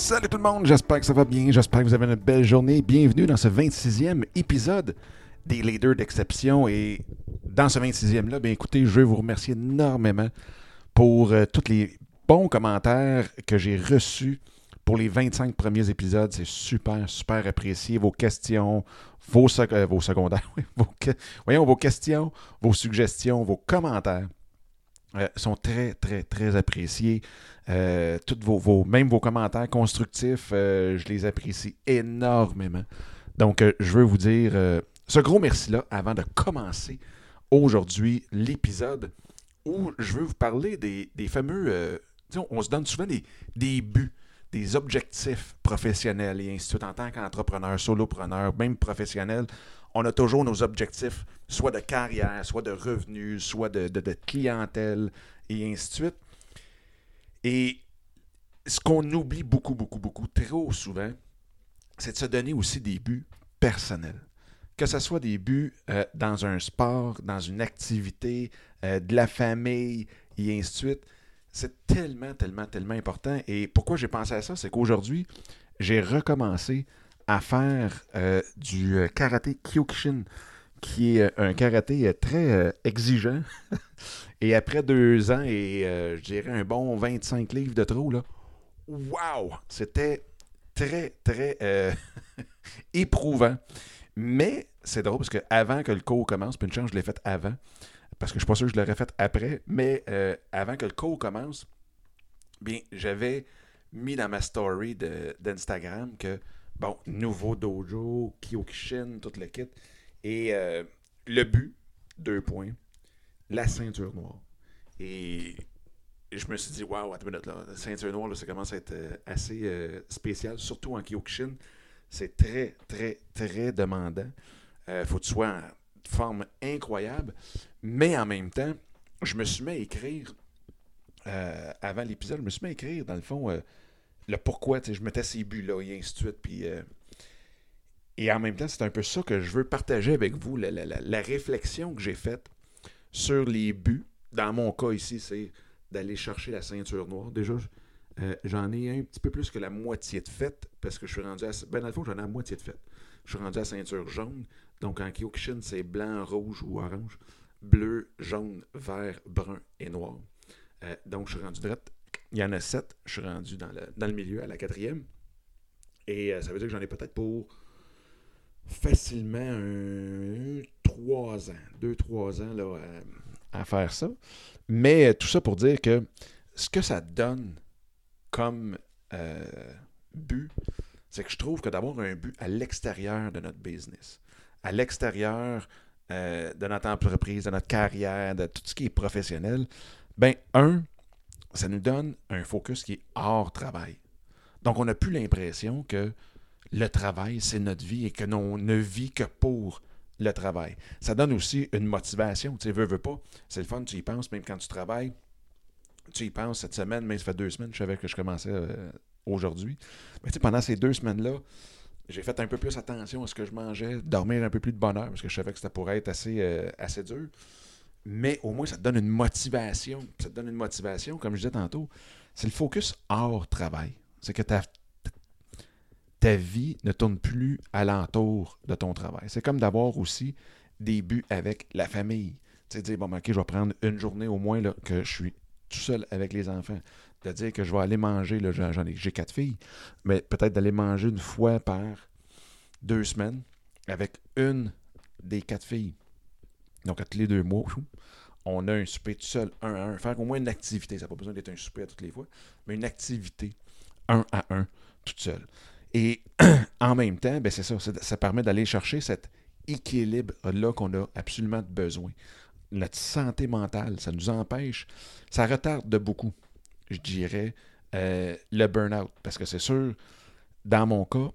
Salut tout le monde, j'espère que ça va bien, j'espère que vous avez une belle journée. Bienvenue dans ce 26e épisode des Leaders d'Exception. Et dans ce 26e-là, bien écoutez, je veux vous remercier énormément pour euh, tous les bons commentaires que j'ai reçus pour les 25 premiers épisodes. C'est super, super apprécié. Vos questions, vos, euh, secondaires, voyons, vos questions, vos suggestions, vos commentaires. Euh, sont très, très, très appréciés. Euh, vos, même vos commentaires constructifs, euh, je les apprécie énormément. Donc, je veux vous dire ce gros merci-là avant de commencer aujourd'hui l'épisode où je veux vous parler des, fameux. on se donne souvent des, des, buts, des objectifs professionnels et ainsi de suite en tant qu'entrepreneur, solopreneur, même professionnel on a toujours nos objectifs, soit de carrière, soit de revenus, soit de, clientèle, et ainsi de suite. Et ce qu'on oublie beaucoup, beaucoup, beaucoup, trop souvent, c'est de se donner aussi des buts personnels. Que ce soit des buts euh, dans un sport, dans une activité, euh, de la famille, et ainsi de suite. C'est tellement, tellement, tellement important. Et pourquoi j'ai pensé à ça, c'est qu'aujourd'hui, j'ai recommencé à faire euh, du euh, karaté Kyokushin, qui est euh, un karaté très exigeant. et après deux ans et je dirais un bon 25 livres de trop, là, wow! C'était très, très éprouvant. Mais c'est drôle parce que avant que le cours commence, puis une chance, je l'ai fait avant, parce que je suis pas sûr que je l'aurais fait après, mais avant que le cours commence, bien, j'avais mis dans ma story d'Instagram que Bon, nouveau dojo, Kyokushin, tout le kit. Et euh, le but, deux points, la ceinture noire. Et je me suis dit, waouh, attends une minute, la ceinture noire, ça commence à être euh, assez euh, spécial, surtout en Kyokushin. C'est très, très, très demandant. Il faut que tu sois en forme incroyable. Mais en même temps, je me suis mis à écrire, avant l'épisode, je me suis mis à écrire, dans le fond, le pourquoi, je mettais ces buts-là et ainsi de suite. Euh, et en même temps, c'est un peu ça que je veux partager avec vous, la, réflexion que j'ai faite sur les buts. Dans mon cas ici, c'est d'aller chercher la ceinture noire. Déjà, euh, j'en ai un petit peu plus que la moitié de faite parce que je suis rendu à. Ben, dans le fond, j'en ai la moitié de faite. Je suis rendu à ceinture jaune. Donc, en Kyokushin, c'est blanc, rouge ou orange. Bleu, jaune, vert, brun et noir. Euh, donc, je suis rendu direct il y en a sept. Je suis rendu dans le, dans le milieu, à la quatrième. Et euh, ça veut dire que j'en ai peut-être pour facilement un, trois ans, deux, trois ans là, à, faire ça. Mais euh, tout ça pour dire que ce que ça donne comme euh, but, c'est que je trouve que d'avoir un but à l'extérieur de notre business, à l'extérieur de notre entreprise, de notre carrière, de tout ce qui est professionnel, ben un, ça nous donne un focus qui est hors travail. Donc, on n'a plus l'impression que le travail, c'est notre vie et que l'on ne vit que pour le travail. Ça donne aussi une motivation. Tu sais, veux, veux pas. C'est le fun, tu y penses, même quand tu travailles. Tu y penses cette semaine, mais ça fait deux semaines, je savais que je commençais euh, aujourd'hui. Mais tu sais, pendant ces deux semaines-là, j'ai fait un peu plus attention à ce que je mangeais, dormir un peu plus de bonheur, parce que je savais que ça pourrait être assez, euh, assez dur mais au moins ça te donne une motivation. Ça te donne une motivation, comme je disais tantôt. C'est le focus hors travail. C'est que ta, ta vie ne tourne plus alentour de ton travail. C'est comme d'avoir aussi des buts avec la famille. Tu sais, dire, bon, ben, OK, je vais prendre une journée au moins que je suis tout seul avec les enfants. De dire que je vais aller manger, j'en ai, j'ai quatre filles, mais peut-être d'aller manger une fois par deux semaines avec une des quatre filles. Donc, à tous les deux mois, on a un souper tout seul, un à un. Faire au moins une activité. Ça n'a pas besoin d'être un souper à toutes les fois, mais une activité, un à un, toute seule. Et en même temps, ben c'est ça, ça permet d'aller chercher cet équilibre-là qu'on a absolument besoin. Notre santé mentale, ça nous empêche, ça retarde de beaucoup, je dirais, euh, le burn-out. Parce que c'est sûr, dans mon cas,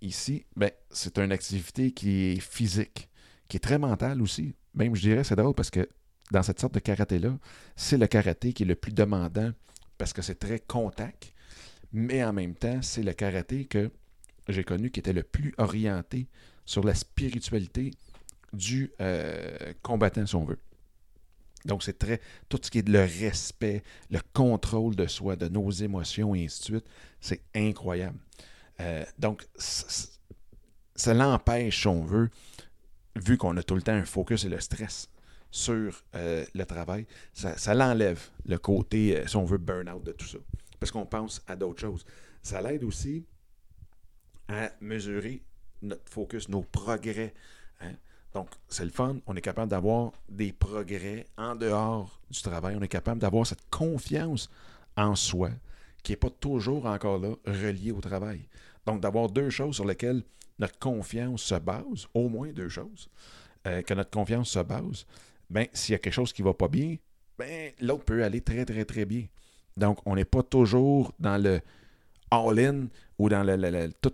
ici, ben, c'est une activité qui est physique, qui est très mentale aussi. Même, je dirais, c'est drôle parce que dans cette sorte de karaté-là, c'est le karaté qui est le plus demandant parce que c'est très contact, mais en même temps, c'est le karaté que j'ai connu qui était le plus orienté sur la spiritualité du euh, combattant, si on veut. Donc, c'est très. Tout ce qui est le respect, le contrôle de soi, de nos émotions et ainsi de suite, c'est incroyable. Euh, donc, ça l'empêche, si on veut, vu qu'on a tout le temps un focus et le stress sur euh, le travail, ça, l'enlève le côté, si on veut, burn-out de tout ça. Parce qu'on pense à d'autres choses. Ça l'aide aussi à mesurer notre focus, nos progrès. Hein. Donc, c'est le fun. On est capable d'avoir des progrès en dehors du travail. On est capable d'avoir cette confiance en soi qui n'est pas toujours encore là reliée au travail. Donc, d'avoir deux choses sur lesquelles notre confiance se base, au moins deux choses, euh, que notre confiance se base, ben, s'il y a quelque chose qui ne va pas bien, ben, l'autre peut aller très, très, très bien. Donc, on n'est pas toujours dans le all-in ou dans le, tout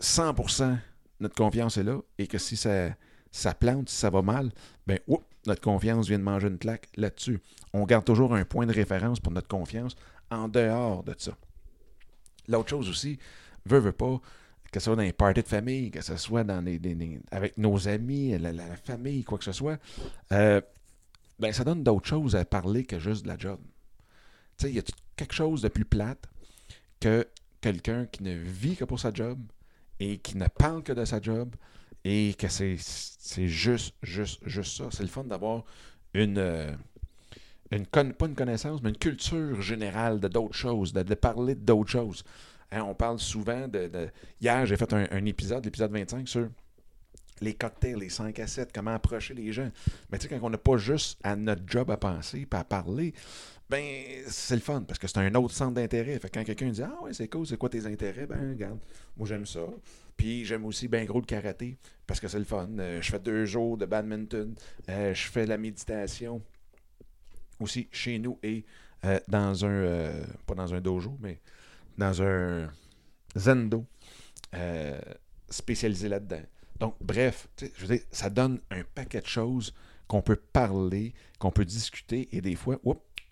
100% notre confiance est là et que si ça, ça plante, si ça va mal, ben, notre confiance vient de manger une claque là-dessus. On garde toujours un point de référence pour notre confiance en dehors de ça. L'autre chose aussi, veut, veut pas, que ce soit dans les parties de famille, que ce soit dans les, avec nos amis, la, famille, quoi que ce soit, euh, ben, ça donne d'autres choses à parler que juste de la job. Tu sais, il y a quelque chose de plus plate que quelqu'un qui ne vit que pour sa job, et qui ne parle que de sa job et que c'est juste, juste, juste ça? C'est le fun d'avoir une, euh, une pas une connaissance, mais une culture générale de d'autres choses, de, parler d'autres choses. Hein, on parle souvent de. Hier, j'ai fait un, épisode, l'épisode 25, sur les cocktails, les 5 à 7, comment approcher les gens. Mais tu sais, quand on n'a pas juste à notre job à penser, pas à parler, ben c'est le fun parce que c'est un autre centre d'intérêt. Fait quand quelqu'un dit Ah ouais, c'est cool, c'est quoi tes intérêts? Ben regarde, moi j'aime ça. Puis j'aime aussi bien gros le karaté parce que c'est le fun. Euh, je fais deux jours de badminton. Euh, je fais la méditation aussi chez nous et euh, dans un pas dans un dojo, mais dans un zendo spécialisé là-dedans. Donc, bref, je veux dire, ça donne un paquet de choses qu'on peut parler, qu'on peut discuter, et des fois,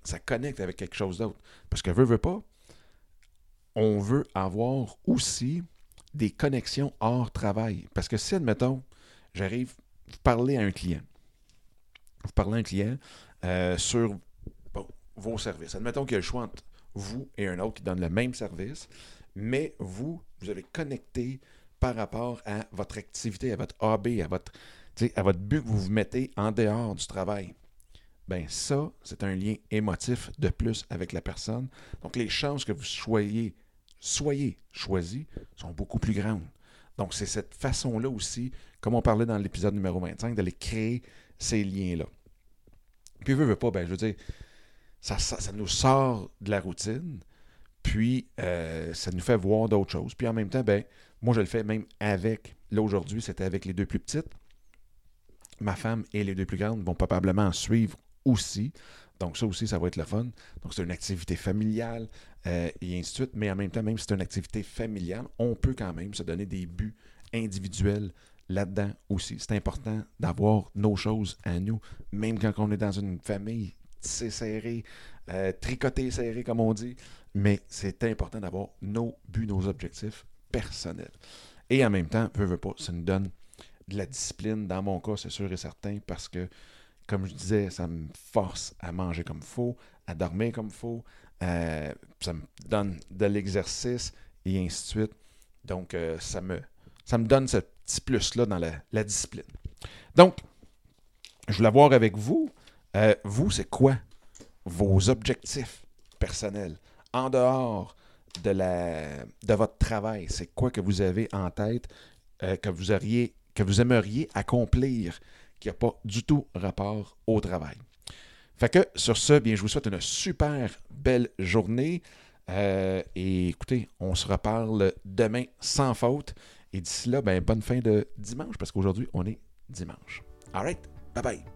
ça connecte avec quelque chose d'autre. Parce que veut, veut pas, on veut avoir aussi des connexions hors travail. Parce que si, admettons, j'arrive, vous parlez à un client, vous parlez à un client euh, sur vos services. Admettons qu'il y a le choix entre vous et un autre qui donne le même service, mais vous, vous avez connecté par rapport à votre activité, à votre hobby, à votre, à votre but que vous vous mettez en dehors du travail ben ça, c'est un lien émotif de plus avec la personne. Donc, les chances que vous soyez, soyez choisi sont beaucoup plus grandes. Donc, c'est cette façon-là aussi, comme on parlait dans l'épisode numéro 25, d'aller créer ces liens-là. Puis, veut, veut pas, ben, je veux dire, ça, nous sort de la routine, puis euh, ça nous fait voir d'autres choses. Puis en même temps, ben, moi, je le fais même avec, là aujourd'hui, c'était avec les deux plus petites. Ma femme et les deux plus grandes vont probablement suivre aussi. Donc, ça aussi, ça va être le fun. Donc, c'est une activité familiale euh, et ainsi de suite. Mais en même temps, même si c'est une activité familiale, on peut quand même se donner des buts individuels là-dedans aussi. C'est important d'avoir nos choses à nous, même quand on est dans une famille tissée serrée, euh, tricotée serrée, comme on dit. Mais c'est important d'avoir nos buts, nos objectifs personnels. Et en même temps, peu, veut pas, ça nous donne de la discipline. Dans mon cas, c'est sûr et certain, parce que comme je disais, ça me force à manger comme il faut, à dormir comme il faut, euh, ça me donne de l'exercice et ainsi de suite. Donc, euh, ça, me, ça me donne ce petit plus-là dans la, discipline. Donc, je voulais voir avec vous, euh, vous, c'est quoi vos objectifs personnels? En dehors de, votre travail? C'est quoi que vous avez en tête, que vous auriez que vous aimeriez accomplir qui n'a pas du tout rapport au travail? Fait que sur ce, bien, je vous souhaite une super belle journée. Euh, et écoutez, on se reparle demain sans faute. Et d'ici là, ben, bonne fin de dimanche, parce qu'aujourd'hui, on est dimanche. All right, bye bye.